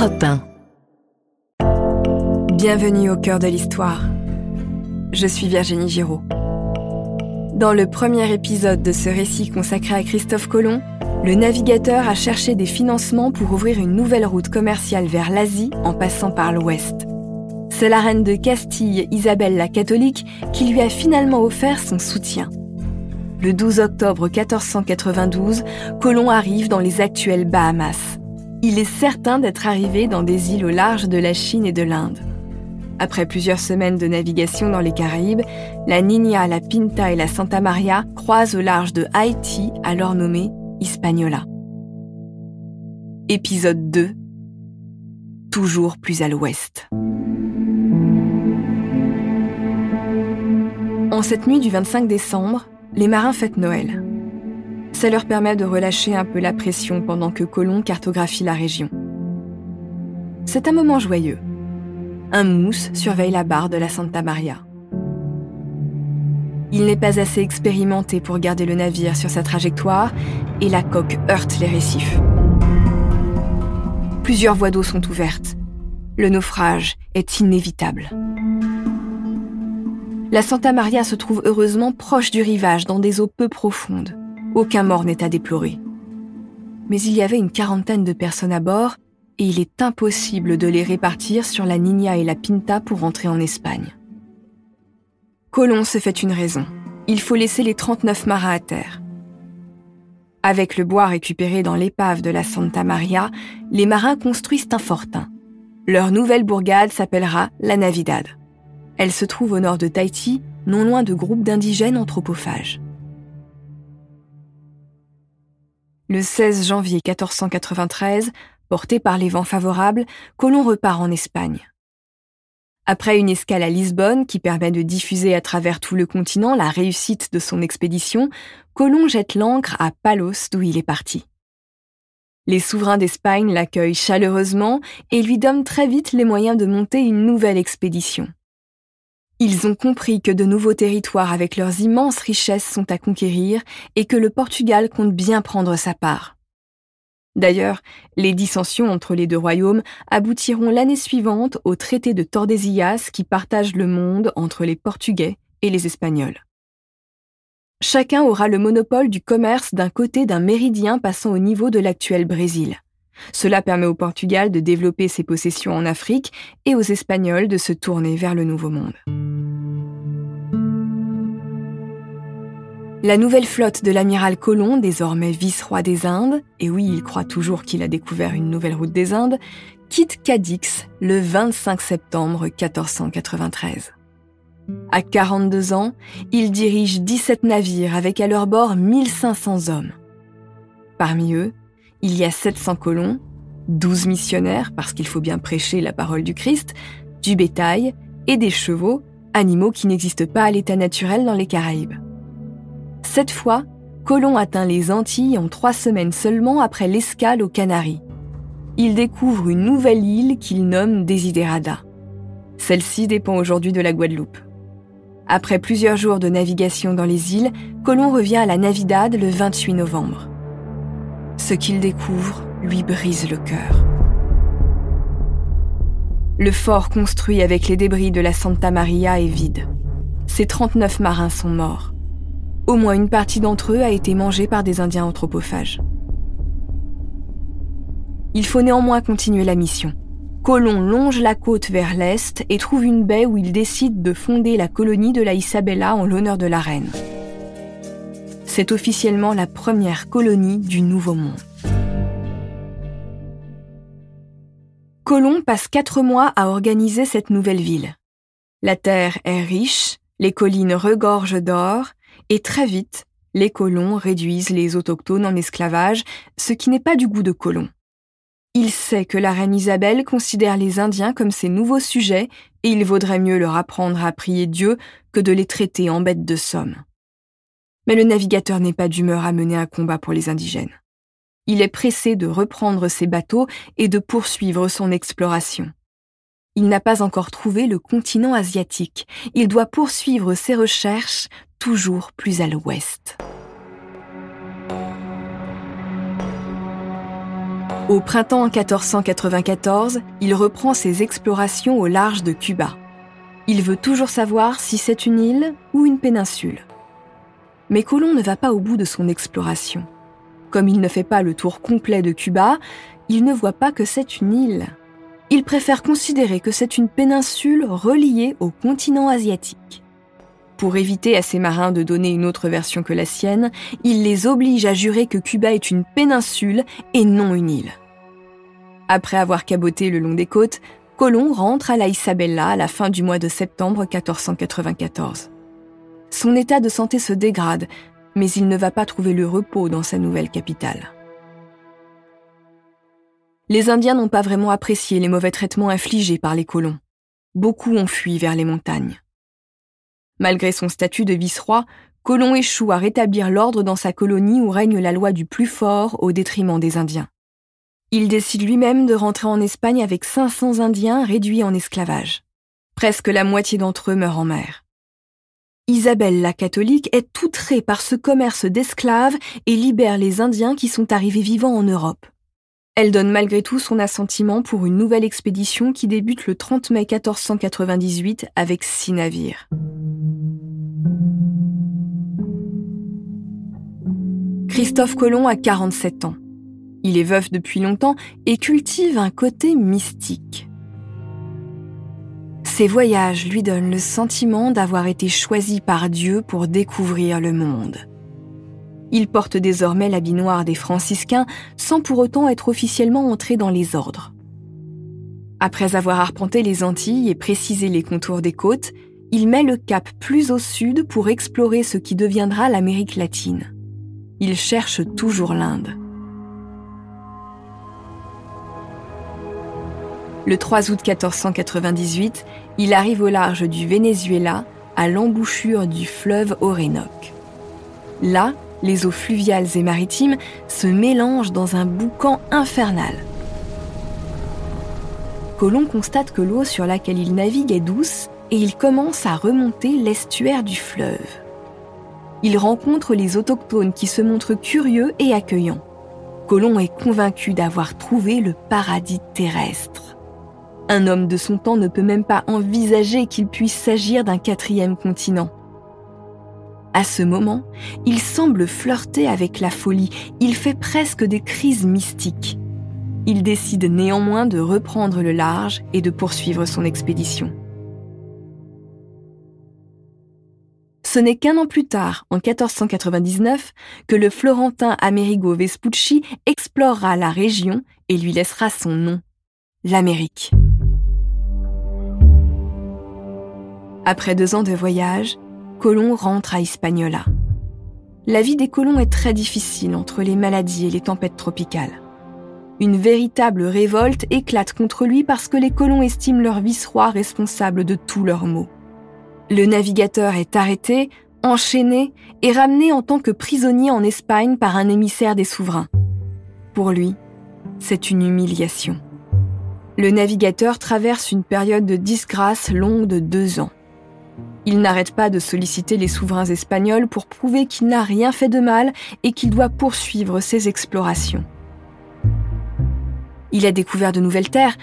Europe 1. Bienvenue au cœur de l'histoire. Je suis Virginie Giraud. Dans le premier épisode de ce récit consacré à Christophe Colomb, le navigateur a cherché des financements pour ouvrir une nouvelle route commerciale vers l'Asie en passant par l'Ouest. C'est la reine de Castille, Isabelle la catholique, qui lui a finalement offert son soutien. Le 12 octobre 1492, Colomb arrive dans les actuelles Bahamas. Il est certain d'être arrivé dans des îles au large de la Chine et de l'Inde. Après plusieurs semaines de navigation dans les Caraïbes, la Niña, la Pinta et la Santa Maria croisent au large de Haïti, alors nommé Hispaniola. Épisode 2 Toujours plus à l'ouest. En cette nuit du 25 décembre, les marins fêtent Noël. Ça leur permet de relâcher un peu la pression pendant que Colomb cartographie la région. C'est un moment joyeux. Un mousse surveille la barre de la Santa Maria. Il n'est pas assez expérimenté pour garder le navire sur sa trajectoire et la coque heurte les récifs. Plusieurs voies d'eau sont ouvertes. Le naufrage est inévitable. La Santa Maria se trouve heureusement proche du rivage dans des eaux peu profondes. Aucun mort n'est à déplorer. Mais il y avait une quarantaine de personnes à bord et il est impossible de les répartir sur la Niña et la Pinta pour rentrer en Espagne. Colomb se fait une raison. Il faut laisser les 39 marins à terre. Avec le bois récupéré dans l'épave de la Santa Maria, les marins construisent un fortin. Leur nouvelle bourgade s'appellera la Navidad. Elle se trouve au nord de Tahiti, non loin de groupes d'indigènes anthropophages. Le 16 janvier 1493, porté par les vents favorables, Colomb repart en Espagne. Après une escale à Lisbonne qui permet de diffuser à travers tout le continent la réussite de son expédition, Colomb jette l'ancre à Palos d'où il est parti. Les souverains d'Espagne l'accueillent chaleureusement et lui donnent très vite les moyens de monter une nouvelle expédition. Ils ont compris que de nouveaux territoires avec leurs immenses richesses sont à conquérir et que le Portugal compte bien prendre sa part. D'ailleurs, les dissensions entre les deux royaumes aboutiront l'année suivante au traité de Tordesillas qui partage le monde entre les Portugais et les Espagnols. Chacun aura le monopole du commerce d'un côté d'un méridien passant au niveau de l'actuel Brésil. Cela permet au Portugal de développer ses possessions en Afrique et aux Espagnols de se tourner vers le Nouveau Monde. La nouvelle flotte de l'amiral Colomb, désormais vice-roi des Indes, et oui, il croit toujours qu'il a découvert une nouvelle route des Indes, quitte Cadix le 25 septembre 1493. À 42 ans, il dirige 17 navires avec à leur bord 1500 hommes. Parmi eux, il y a 700 colons, 12 missionnaires, parce qu'il faut bien prêcher la parole du Christ, du bétail et des chevaux, animaux qui n'existent pas à l'état naturel dans les Caraïbes. Cette fois, Colomb atteint les Antilles en trois semaines seulement après l'escale aux Canaries. Il découvre une nouvelle île qu'il nomme Desiderada. Celle-ci dépend aujourd'hui de la Guadeloupe. Après plusieurs jours de navigation dans les îles, Colomb revient à la Navidad le 28 novembre. Ce qu'il découvre lui brise le cœur. Le fort construit avec les débris de la Santa Maria est vide. Ses 39 marins sont morts. Au moins une partie d'entre eux a été mangée par des Indiens anthropophages. Il faut néanmoins continuer la mission. Colomb longe la côte vers l'est et trouve une baie où il décide de fonder la colonie de la Isabella en l'honneur de la reine. C'est officiellement la première colonie du Nouveau Monde. Colomb passe quatre mois à organiser cette nouvelle ville. La terre est riche, les collines regorgent d'or, et très vite, les colons réduisent les autochtones en esclavage, ce qui n'est pas du goût de Colomb. Il sait que la reine Isabelle considère les Indiens comme ses nouveaux sujets et il vaudrait mieux leur apprendre à prier Dieu que de les traiter en bêtes de somme. Mais le navigateur n'est pas d'humeur à mener un combat pour les indigènes. Il est pressé de reprendre ses bateaux et de poursuivre son exploration. Il n'a pas encore trouvé le continent asiatique. Il doit poursuivre ses recherches toujours plus à l'ouest. Au printemps 1494, il reprend ses explorations au large de Cuba. Il veut toujours savoir si c'est une île ou une péninsule. Mais Colomb ne va pas au bout de son exploration. Comme il ne fait pas le tour complet de Cuba, il ne voit pas que c'est une île. Il préfère considérer que c'est une péninsule reliée au continent asiatique. Pour éviter à ses marins de donner une autre version que la sienne, il les oblige à jurer que Cuba est une péninsule et non une île. Après avoir caboté le long des côtes, Colomb rentre à la Isabella à la fin du mois de septembre 1494. Son état de santé se dégrade, mais il ne va pas trouver le repos dans sa nouvelle capitale. Les Indiens n'ont pas vraiment apprécié les mauvais traitements infligés par les colons. Beaucoup ont fui vers les montagnes. Malgré son statut de vice-roi, Colomb échoue à rétablir l'ordre dans sa colonie où règne la loi du plus fort au détriment des Indiens. Il décide lui-même de rentrer en Espagne avec 500 Indiens réduits en esclavage. Presque la moitié d'entre eux meurent en mer. Isabelle la catholique est outrée par ce commerce d'esclaves et libère les Indiens qui sont arrivés vivants en Europe. Elle donne malgré tout son assentiment pour une nouvelle expédition qui débute le 30 mai 1498 avec six navires. Christophe Colomb a 47 ans. Il est veuf depuis longtemps et cultive un côté mystique. Ses voyages lui donnent le sentiment d'avoir été choisi par Dieu pour découvrir le monde. Il porte désormais l'habit noir des franciscains sans pour autant être officiellement entré dans les ordres. Après avoir arpenté les Antilles et précisé les contours des côtes, il met le cap plus au sud pour explorer ce qui deviendra l'Amérique latine. Il cherche toujours l'Inde. Le 3 août 1498, il arrive au large du Venezuela, à l'embouchure du fleuve Orénoque. Là, les eaux fluviales et maritimes se mélangent dans un boucan infernal. Colomb constate que l'eau sur laquelle il navigue est douce et il commence à remonter l'estuaire du fleuve. Il rencontre les autochtones qui se montrent curieux et accueillants. Colomb est convaincu d'avoir trouvé le paradis terrestre. Un homme de son temps ne peut même pas envisager qu'il puisse s'agir d'un quatrième continent. À ce moment, il semble flirter avec la folie, il fait presque des crises mystiques. Il décide néanmoins de reprendre le large et de poursuivre son expédition. Ce n'est qu'un an plus tard, en 1499, que le Florentin Amerigo Vespucci explorera la région et lui laissera son nom, l'Amérique. Après deux ans de voyage, Colomb rentre à Hispaniola. La vie des colons est très difficile entre les maladies et les tempêtes tropicales. Une véritable révolte éclate contre lui parce que les colons estiment leur vice-roi responsable de tous leurs maux. Le navigateur est arrêté, enchaîné et ramené en tant que prisonnier en Espagne par un émissaire des souverains. Pour lui, c'est une humiliation. Le navigateur traverse une période de disgrâce longue de deux ans. Il n'arrête pas de solliciter les souverains espagnols pour prouver qu'il n'a rien fait de mal et qu'il doit poursuivre ses explorations. Il a découvert de nouvelles terres.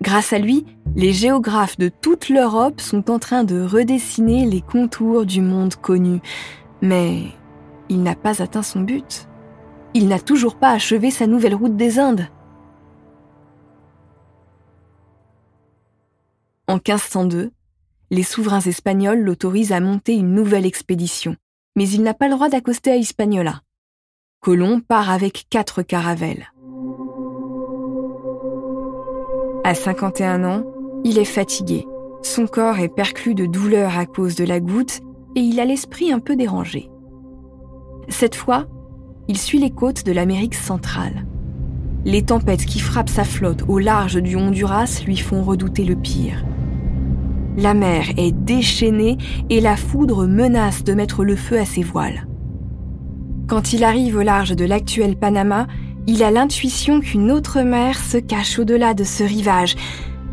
Grâce à lui, les géographes de toute l'Europe sont en train de redessiner les contours du monde connu. Mais il n'a pas atteint son but. Il n'a toujours pas achevé sa nouvelle route des Indes. En 1502, les souverains espagnols l'autorisent à monter une nouvelle expédition, mais il n'a pas le droit d'accoster à Hispaniola. Colomb part avec quatre caravelles. À 51 ans, il est fatigué. Son corps est perclus de douleur à cause de la goutte et il a l'esprit un peu dérangé. Cette fois, il suit les côtes de l'Amérique centrale. Les tempêtes qui frappent sa flotte au large du Honduras lui font redouter le pire. La mer est déchaînée et la foudre menace de mettre le feu à ses voiles. Quand il arrive au large de l'actuel Panama, il a l'intuition qu'une autre mer se cache au-delà de ce rivage,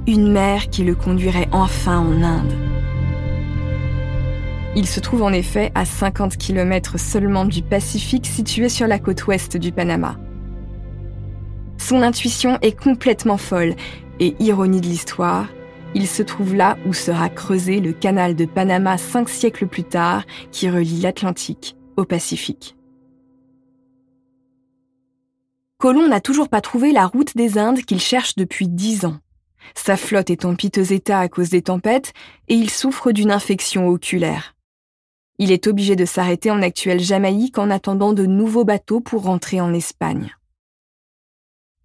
une mer qui le conduirait enfin en Inde. Il se trouve en effet à 50 km seulement du Pacifique situé sur la côte ouest du Panama. Son intuition est complètement folle, et ironie de l'histoire, il se trouve là où sera creusé le canal de Panama cinq siècles plus tard, qui relie l'Atlantique au Pacifique. Colomb n'a toujours pas trouvé la route des Indes qu'il cherche depuis dix ans. Sa flotte est en piteux état à cause des tempêtes et il souffre d'une infection oculaire. Il est obligé de s'arrêter en actuelle Jamaïque en attendant de nouveaux bateaux pour rentrer en Espagne.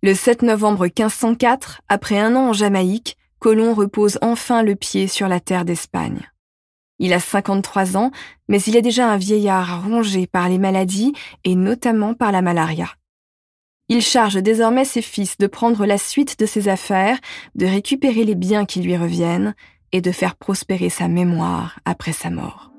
Le 7 novembre 1504, après un an en Jamaïque, Colomb repose enfin le pied sur la terre d'Espagne. Il a 53 ans, mais il est déjà un vieillard rongé par les maladies et notamment par la malaria. Il charge désormais ses fils de prendre la suite de ses affaires, de récupérer les biens qui lui reviennent et de faire prospérer sa mémoire après sa mort.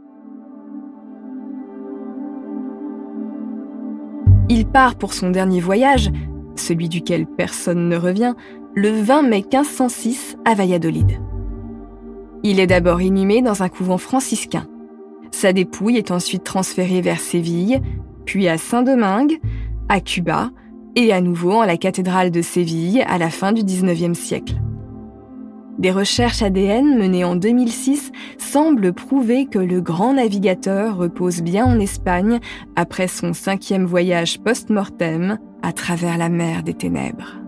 Il part pour son dernier voyage, celui duquel personne ne revient, le 20 mai 1506 à Valladolid. Il est d'abord inhumé dans un couvent franciscain. Sa dépouille est ensuite transférée vers Séville, puis à Saint-Domingue, à Cuba, et à nouveau en la cathédrale de Séville à la fin du XIXe siècle. Des recherches ADN menées en 2006 semblent prouver que le grand navigateur repose bien en Espagne après son cinquième voyage post-mortem à travers la mer des ténèbres.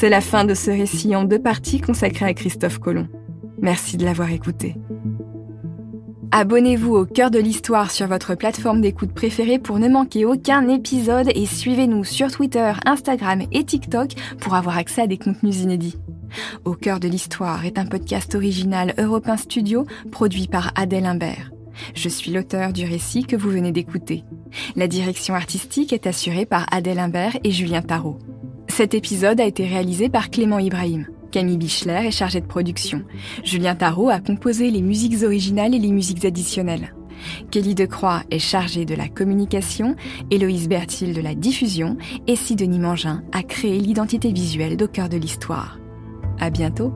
C'est la fin de ce récit en deux parties consacré à Christophe Colomb. Merci de l'avoir écouté. Abonnez-vous au cœur de l'histoire sur votre plateforme d'écoute préférée pour ne manquer aucun épisode et suivez-nous sur Twitter, Instagram et TikTok pour avoir accès à des contenus inédits. Au cœur de l'histoire est un podcast original Europain Studio produit par Adèle Imbert. Je suis l'auteur du récit que vous venez d'écouter. La direction artistique est assurée par Adèle Imbert et Julien Tarot. Cet épisode a été réalisé par Clément Ibrahim. Camille Bichler est chargée de production. Julien Tarot a composé les musiques originales et les musiques additionnelles. Kelly Decroix est chargée de la communication, Héloïse Bertil de la diffusion et Sidonie Mangin a créé l'identité visuelle d'au cœur de l'histoire. À bientôt!